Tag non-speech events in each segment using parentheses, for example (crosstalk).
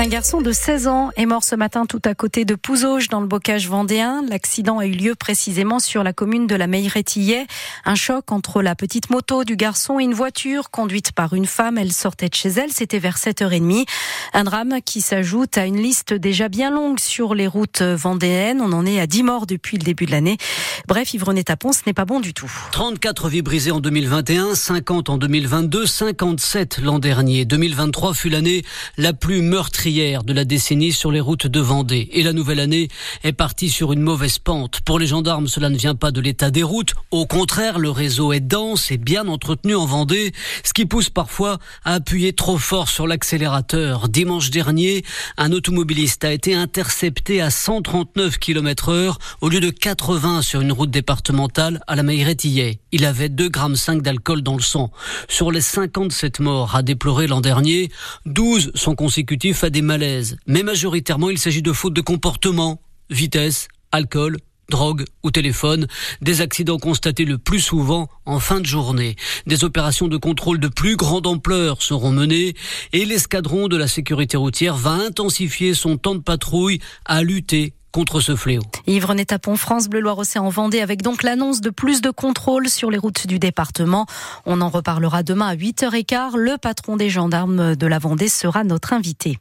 Un garçon de 16 ans est mort ce matin tout à côté de Pouzauges dans le bocage vendéen. L'accident a eu lieu précisément sur la commune de la Meilleretillet. Un choc entre la petite moto du garçon et une voiture conduite par une femme. Elle sortait de chez elle. C'était vers 7h30. Un drame qui s'ajoute à une liste déjà bien longue sur les routes vendéennes. On en est à 10 morts depuis le début de l'année. Bref, Yvonne Tapon, ce n'est pas bon du tout. 34 vies brisées en 2021, 50 en 2022, 57 l'an dernier. 2023 fut l'année la plus meurtrière de la décennie sur les routes de Vendée. Et la nouvelle année est partie sur une mauvaise pente. Pour les gendarmes, cela ne vient pas de l'état des routes. Au contraire, le réseau est dense et bien entretenu en Vendée, ce qui pousse parfois à appuyer trop fort sur l'accélérateur. Dimanche dernier, un automobiliste a été intercepté à 139 km heure au lieu de 80 sur une route départementale à la Mailleretillet. Il avait 2,5 grammes d'alcool dans le sang. Sur les 57 morts à déplorer l'an dernier, 12 sont consécutifs à des malaises. Mais majoritairement, il s'agit de fautes de comportement, vitesse, alcool, drogue ou téléphone, des accidents constatés le plus souvent en fin de journée. Des opérations de contrôle de plus grande ampleur seront menées et l'escadron de la sécurité routière va intensifier son temps de patrouille à lutter contre ce fléau. Yves René Tapon, France Bleu Loire-Océan en Vendée, avec donc l'annonce de plus de contrôles sur les routes du département. On en reparlera demain à 8h15. Le patron des gendarmes de la Vendée sera notre invité.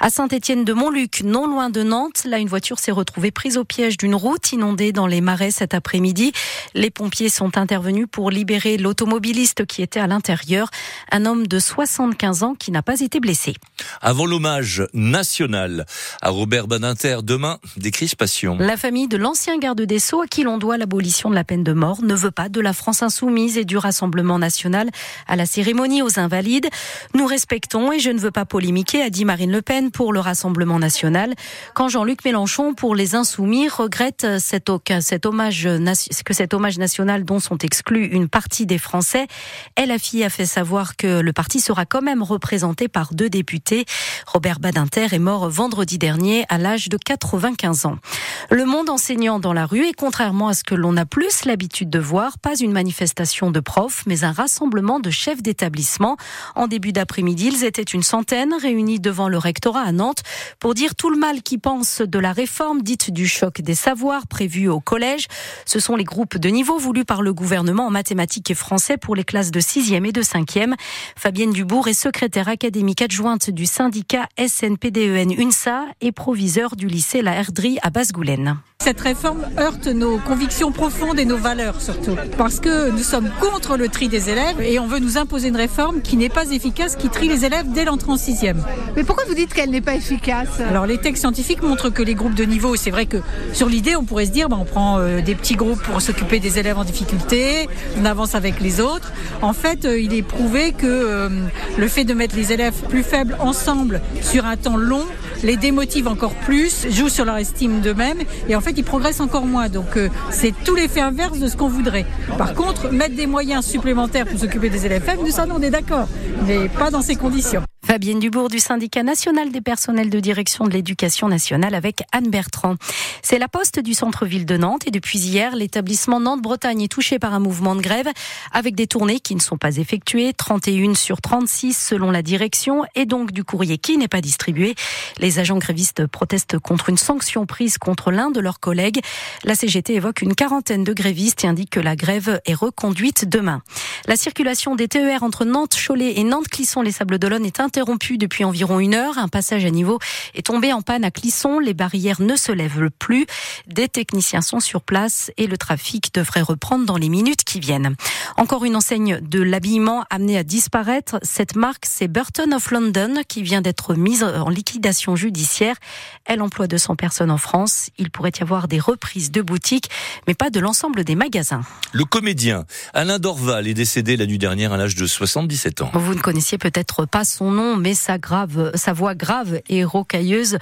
À Saint-Étienne de Montluc, non loin de Nantes, là, une voiture s'est retrouvée prise au piège d'une route inondée dans les marais cet après-midi. Les pompiers sont intervenus pour libérer l'automobiliste qui était à l'intérieur, un homme de 75 ans qui n'a pas été blessé. Avant l'hommage national à Robert Badinter, demain, des La famille de l'ancien garde des Sceaux, à qui l'on doit l'abolition de la peine de mort, ne veut pas de la France insoumise et du Rassemblement national à la cérémonie aux Invalides. Nous respectons et je ne veux pas polémiquer, a dit Marine Le Pen pour le Rassemblement national. Quand Jean-Luc Mélenchon, pour les Insoumis, regrette cet, hommage, que cet hommage national dont sont exclus une partie des Français, elle a fait savoir que le parti sera quand même représenté par deux députés. Robert Badinter est mort vendredi dernier à l'âge de 95 ans. Le monde enseignant dans la rue est contrairement à ce que l'on a plus l'habitude de voir, pas une manifestation de profs, mais un rassemblement de chefs d'établissement. En début d'après-midi, ils étaient une centaine réunis devant le rectorat à Nantes pour dire tout le mal qu'ils pensent de la réforme dite du choc des savoirs prévue au collège. Ce sont les groupes de niveau voulus par le gouvernement en mathématiques et français pour les classes de 6e et de 5e. Fabienne Dubourg est secrétaire académique adjointe du syndicat SNPDEN UNSA et proviseur du lycée La Herdrie à Basse-Goulaine. Cette réforme heurte nos convictions profondes et nos valeurs surtout. Parce que nous sommes contre le tri des élèves et on veut nous imposer une réforme qui n'est pas efficace, qui trie les élèves dès l'entrée en sixième. Mais pourquoi vous dites qu'elle n'est pas efficace? Alors les textes scientifiques montrent que les groupes de niveau, c'est vrai que sur l'idée on pourrait se dire, ben, on prend euh, des petits groupes pour s'occuper des élèves en difficulté, on avance avec les autres. En fait, euh, il est prouvé que euh, le fait de mettre les élèves plus faibles ensemble sur un temps long les démotive encore plus, joue sur leur estime d'eux-mêmes et en fait ils progressent encore moins. Donc euh, c'est tout l'effet inverse de ce qu'on voudrait. Par contre, mettre des moyens supplémentaires pour s'occuper des élèves faibles, nous ça on est d'accord, mais pas dans ces conditions. Fabienne Dubourg du syndicat national des personnels de direction de l'éducation nationale avec Anne Bertrand. C'est la poste du centre-ville de Nantes et depuis hier, l'établissement Nantes-Bretagne est touché par un mouvement de grève avec des tournées qui ne sont pas effectuées, 31 sur 36 selon la direction et donc du courrier qui n'est pas distribué. Les agents grévistes protestent contre une sanction prise contre l'un de leurs collègues. La CGT évoque une quarantaine de grévistes et indique que la grève est reconduite demain. La circulation des TER entre Nantes, Cholet et Nantes-Clisson-les-Sables-d'Olonne est interrompu depuis environ une heure. Un passage à niveau est tombé en panne à Clisson. Les barrières ne se lèvent plus. Des techniciens sont sur place et le trafic devrait reprendre dans les minutes qui viennent. Encore une enseigne de l'habillement amenée à disparaître. Cette marque, c'est Burton of London qui vient d'être mise en liquidation judiciaire. Elle emploie 200 personnes en France. Il pourrait y avoir des reprises de boutiques, mais pas de l'ensemble des magasins. Le comédien Alain Dorval est décédé la nuit dernière à l'âge de 77 ans. Vous ne connaissiez peut-être pas son nom mais sa grave, sa voix grave et rocailleuse,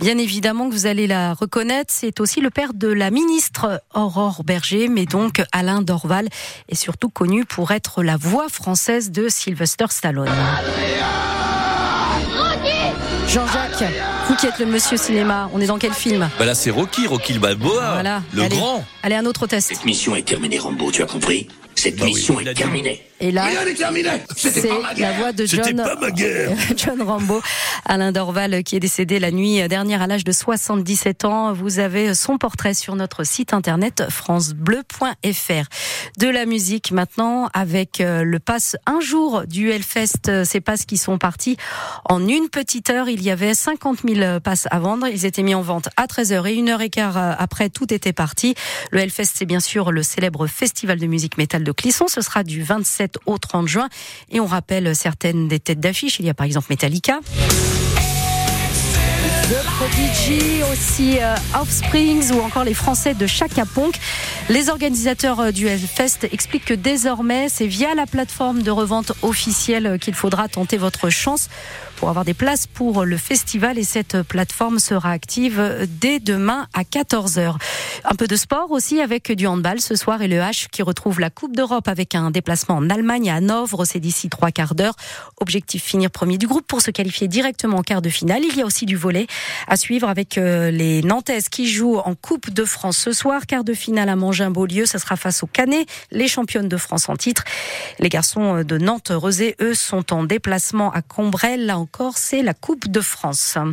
bien évidemment que vous allez la reconnaître. C'est aussi le père de la ministre Aurore Berger, mais donc Alain Dorval est surtout connu pour être la voix française de Sylvester Stallone. Jean-Jacques, vous qui êtes le monsieur cinéma, on est dans quel film? Bah là c'est Rocky, Rocky le Balboa, voilà. le allez, grand. Allez, un autre test. Cette mission est terminée, Rambo, tu as compris? Cette mission est terminée. Et là, c'est la voix de John. (laughs) John Rambo, Alain Dorval, qui est décédé la nuit dernière à l'âge de 77 ans. Vous avez son portrait sur notre site internet francebleu.fr. De la musique maintenant avec euh, le pass un jour du Hellfest. Ces passes qui sont partis en une petite heure. Il y avait 50 000 passes à vendre. Ils étaient mis en vente à 13h et une heure et quart euh, après, tout était parti. Le Hellfest, c'est bien sûr le célèbre festival de musique métal de Clisson. Ce sera du 27 au 30 juin. Et on rappelle certaines des têtes d'affiche. Il y a par exemple Metallica. The Prodigy, aussi euh, Offsprings ou encore les Français de Chaka. Les organisateurs euh, du Hellfest expliquent que désormais, c'est via la plateforme de revente officielle euh, qu'il faudra tenter votre chance pour avoir des places pour le festival et cette plateforme sera active dès demain à 14h. Un peu de sport aussi avec du handball ce soir et le H qui retrouve la Coupe d'Europe avec un déplacement en Allemagne à Hanovre, c'est d'ici trois quarts d'heure. Objectif finir premier du groupe pour se qualifier directement en quart de finale. Il y a aussi du volet à suivre avec euh, les Nantaises qui jouent en Coupe de France ce soir. Quart de finale à Mangin-Beaulieu, ça sera face aux Canets, les championnes de France en titre. Les garçons euh, de Nantes-Rezé, eux, sont en déplacement à Combrel. C'est la Coupe de France.